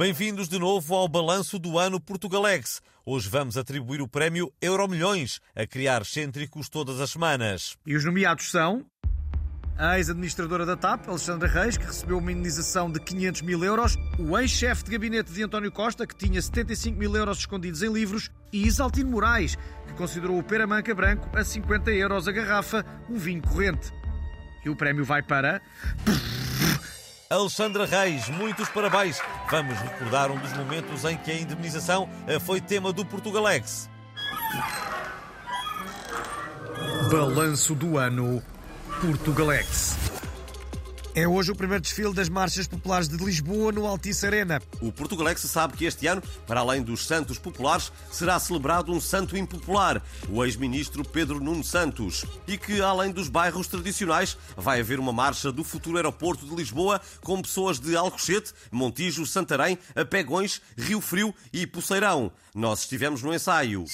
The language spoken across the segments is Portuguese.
Bem-vindos de novo ao balanço do ano Portugalex. Hoje vamos atribuir o prémio Euromilhões a criar excêntricos todas as semanas. E os nomeados são a ex-administradora da TAP, Alexandra Reis, que recebeu uma indenização de 500 mil euros, o ex-chefe de gabinete de António Costa, que tinha 75 mil euros escondidos em livros, e Isaltino Moraes, que considerou o Peramanca Branco a 50 euros a garrafa, um vinho corrente. E o prémio vai para... Alexandra Reis, muitos parabéns. Vamos recordar um dos momentos em que a indemnização foi tema do Portugalex. Balanço do ano Portugalex. É hoje o primeiro desfile das marchas populares de Lisboa no Altice Arena. O Portugalex sabe que este ano, para além dos santos populares, será celebrado um santo impopular, o ex-ministro Pedro Nuno Santos. E que, além dos bairros tradicionais, vai haver uma marcha do futuro aeroporto de Lisboa com pessoas de Alcochete, Montijo, Santarém, Apegões, Rio Frio e Poceirão. Nós estivemos no ensaio.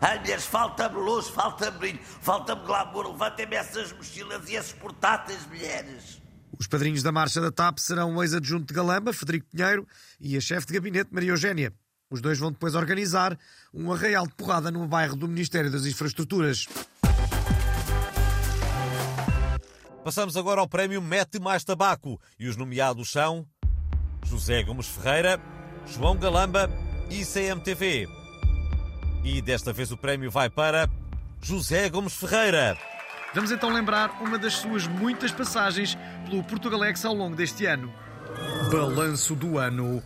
Ai, mulheres, falta-me luz, falta-me brilho, falta-me glamour. Levantem-me essas mochilas e esses portáteis, mulheres. Os padrinhos da marcha da TAP serão o ex-adjunto de Galamba, Federico Pinheiro, e a chefe de gabinete, Maria Eugénia. Os dois vão depois organizar um arraial de porrada no bairro do Ministério das Infraestruturas. Passamos agora ao prémio Mete Mais Tabaco e os nomeados são José Gomes Ferreira, João Galamba e CMTV. E desta vez o prémio vai para José Gomes Ferreira. Vamos então lembrar uma das suas muitas passagens pelo Portugalex ao longo deste ano. Balanço do ano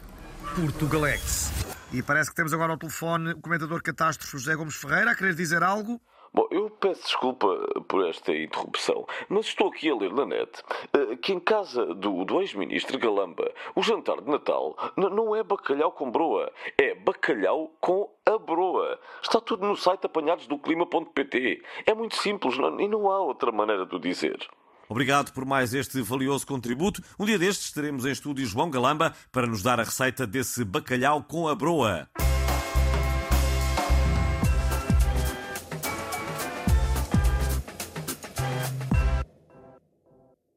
Portugalex. E parece que temos agora ao telefone o comentador catástrofe José Gomes Ferreira a querer dizer algo. Bom, eu peço desculpa por esta interrupção, mas estou aqui a ler na net eh, que em casa do, do ex-ministro Galamba o jantar de Natal não é bacalhau com broa, é bacalhau com a broa. Está tudo no site apanhados do clima.pt. É muito simples não- e não há outra maneira de o dizer. Obrigado por mais este valioso contributo. Um dia destes estaremos em estúdio João Galamba para nos dar a receita desse bacalhau com a broa.